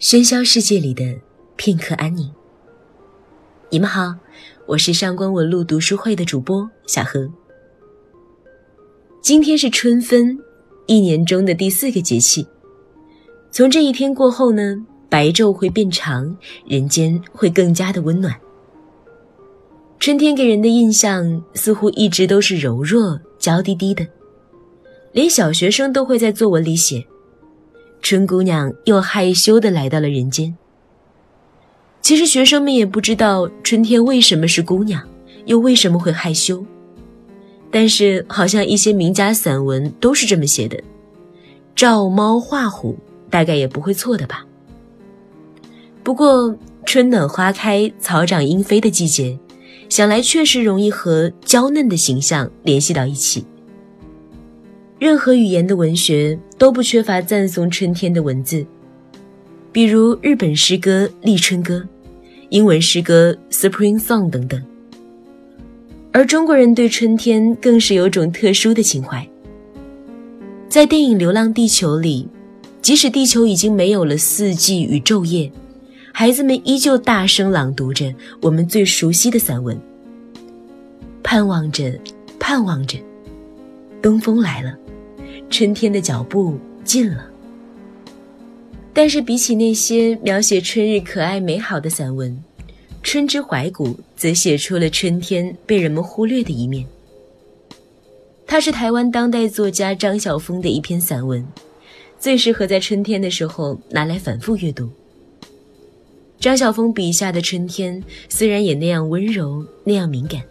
喧嚣世界里的片刻安宁。你们好，我是上官文露读书会的主播小何。今天是春分，一年中的第四个节气。从这一天过后呢，白昼会变长，人间会更加的温暖。春天给人的印象似乎一直都是柔弱、娇滴滴的，连小学生都会在作文里写。春姑娘又害羞地来到了人间。其实学生们也不知道春天为什么是姑娘，又为什么会害羞。但是好像一些名家散文都是这么写的，照猫画虎大概也不会错的吧。不过春暖花开、草长莺飞的季节，想来确实容易和娇嫩的形象联系到一起。任何语言的文学都不缺乏赞颂春天的文字，比如日本诗歌《立春歌》，英文诗歌《Spring Song》等等。而中国人对春天更是有种特殊的情怀。在电影《流浪地球》里，即使地球已经没有了四季与昼夜，孩子们依旧大声朗读着我们最熟悉的散文，盼望着，盼望着，东风来了。春天的脚步近了，但是比起那些描写春日可爱美好的散文，《春之怀古》则写出了春天被人们忽略的一面。它是台湾当代作家张晓峰的一篇散文，最适合在春天的时候拿来反复阅读。张晓峰笔下的春天虽然也那样温柔，那样敏感，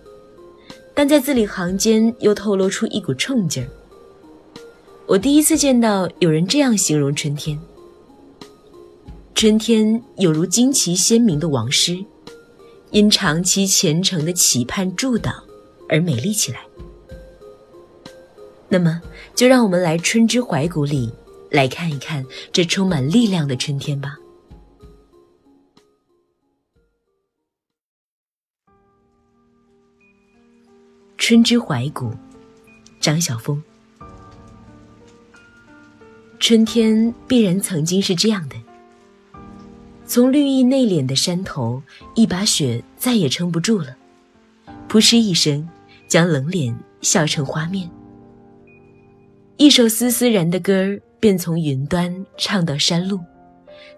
但在字里行间又透露出一股冲劲儿。我第一次见到有人这样形容春天：春天有如旌旗鲜明的王师，因长期虔诚的期盼祝祷而美丽起来。那么，就让我们来《春之怀古》里来看一看这充满力量的春天吧。《春之怀古》，张晓峰。春天必然曾经是这样的：从绿意内敛的山头，一把雪再也撑不住了，扑哧一声，将冷脸笑成花面。一首丝丝然的歌儿，便从云端唱到山路，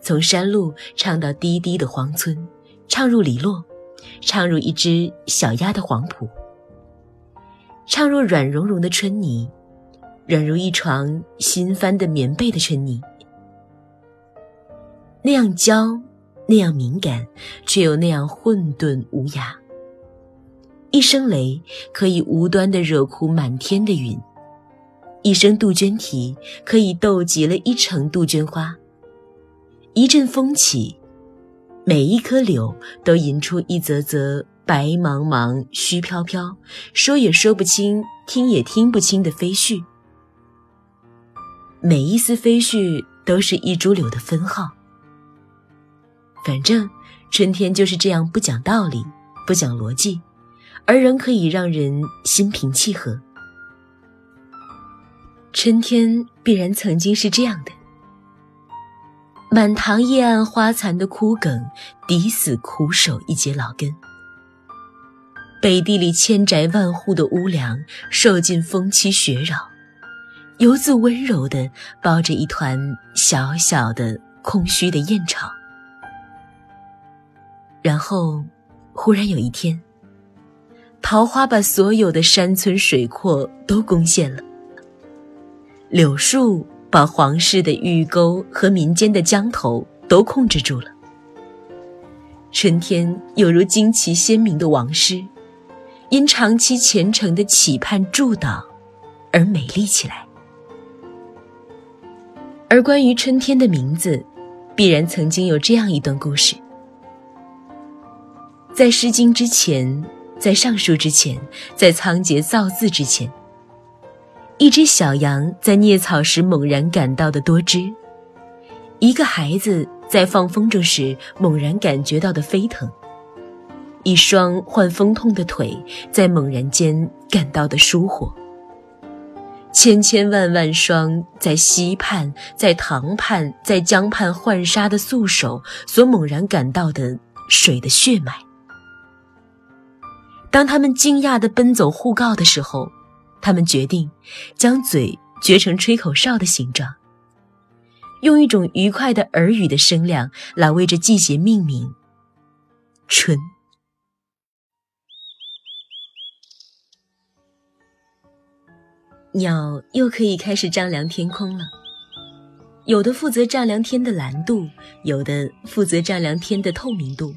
从山路唱到低低的荒村，唱入篱落，唱入一只小鸭的黄浦，唱入软融融的春泥。软如一床新翻的棉被的春泥，那样娇，那样敏感，却又那样混沌无涯。一声雷可以无端的惹哭满天的云，一声杜鹃啼可以逗极了一城杜鹃花。一阵风起，每一棵柳都吟出一则则白茫茫、虚飘飘，说也说不清，听也听不清的飞絮。每一丝飞絮都是一株柳的分号。反正春天就是这样不讲道理，不讲逻辑，而仍可以让人心平气和。春天必然曾经是这样的：满塘叶暗花残的枯梗，抵死苦守一截老根；北地里千宅万户的屋梁，受尽风欺雪扰。游自温柔地包着一团小小的空虚的燕巢，然后，忽然有一天，桃花把所有的山村水阔都攻陷了，柳树把皇室的御沟和民间的江头都控制住了。春天有如旌旗鲜明的王师，因长期虔诚的期盼祝祷而美丽起来。而关于春天的名字，必然曾经有这样一段故事：在《诗经》之前，在《尚书》之前，在仓颉造字之前，一只小羊在啮草时猛然感到的多汁；一个孩子在放风筝时猛然感觉到的飞腾；一双患风痛的腿在猛然间感到的舒活。千千万万双在溪畔、在塘畔、在江畔浣纱的素手所猛然感到的水的血脉。当他们惊讶地奔走互告的时候，他们决定将嘴撅成吹口哨的形状，用一种愉快的耳语的声量来为这季节命名——春。鸟又可以开始丈量天空了，有的负责丈量天的蓝度，有的负责丈量天的透明度，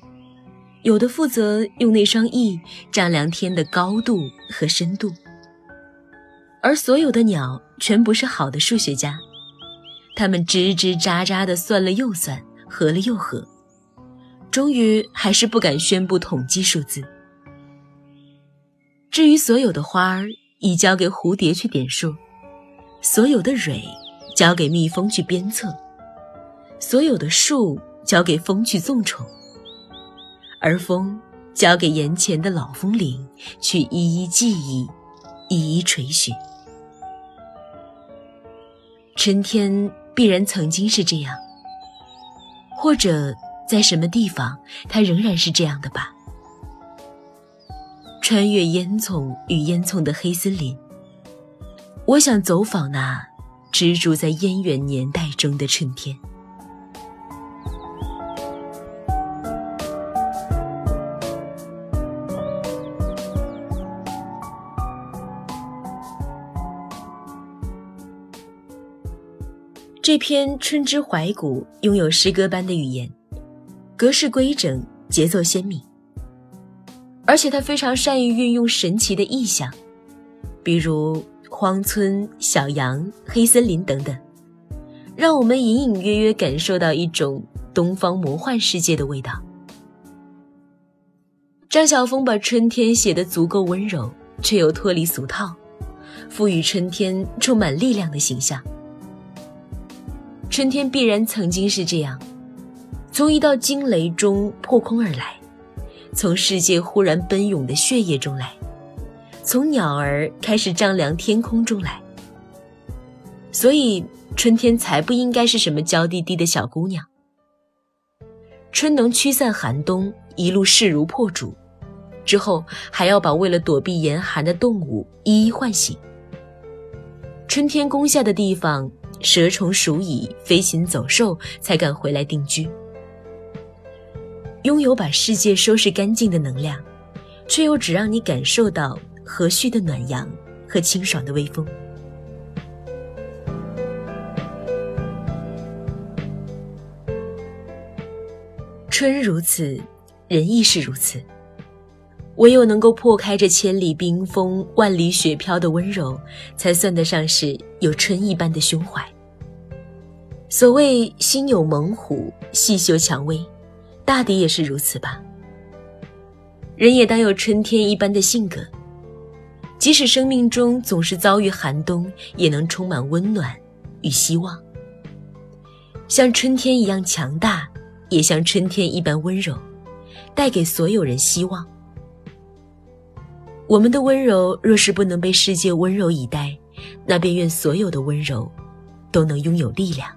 有的负责用那双翼丈量天的高度和深度。而所有的鸟全不是好的数学家，它们吱吱喳喳地算了又算，合了又合，终于还是不敢宣布统计数字。至于所有的花儿，已交给蝴蝶去点数，所有的蕊交给蜜蜂去鞭策，所有的树交给风去纵宠，而风交给眼前的老风铃去一一记忆，一一垂询。春天必然曾经是这样，或者在什么地方，它仍然是这样的吧。穿越烟囱与烟囱的黑森林，我想走访那植株在烟远年代中的春天。这篇《春之怀古》拥有诗歌般的语言，格式规整，节奏鲜明。而且他非常善于运用神奇的意象，比如荒村、小羊、黑森林等等，让我们隐隐约约感受到一种东方魔幻世界的味道。张晓峰把春天写得足够温柔，却又脱离俗套，赋予春天充满力量的形象。春天必然曾经是这样，从一道惊雷中破空而来。从世界忽然奔涌的血液中来，从鸟儿开始丈量天空中来。所以春天才不应该是什么娇滴滴的小姑娘。春能驱散寒冬，一路势如破竹，之后还要把为了躲避严寒的动物一一唤醒。春天攻下的地方，蛇虫鼠蚁、飞禽走兽才敢回来定居。拥有把世界收拾干净的能量，却又只让你感受到和煦的暖阳和清爽的微风。春如此，人亦是如此。唯有能够破开这千里冰封、万里雪飘的温柔，才算得上是有春一般的胸怀。所谓心有猛虎，细嗅蔷薇。大抵也是如此吧。人也当有春天一般的性格，即使生命中总是遭遇寒冬，也能充满温暖与希望。像春天一样强大，也像春天一般温柔，带给所有人希望。我们的温柔若是不能被世界温柔以待，那便愿所有的温柔，都能拥有力量。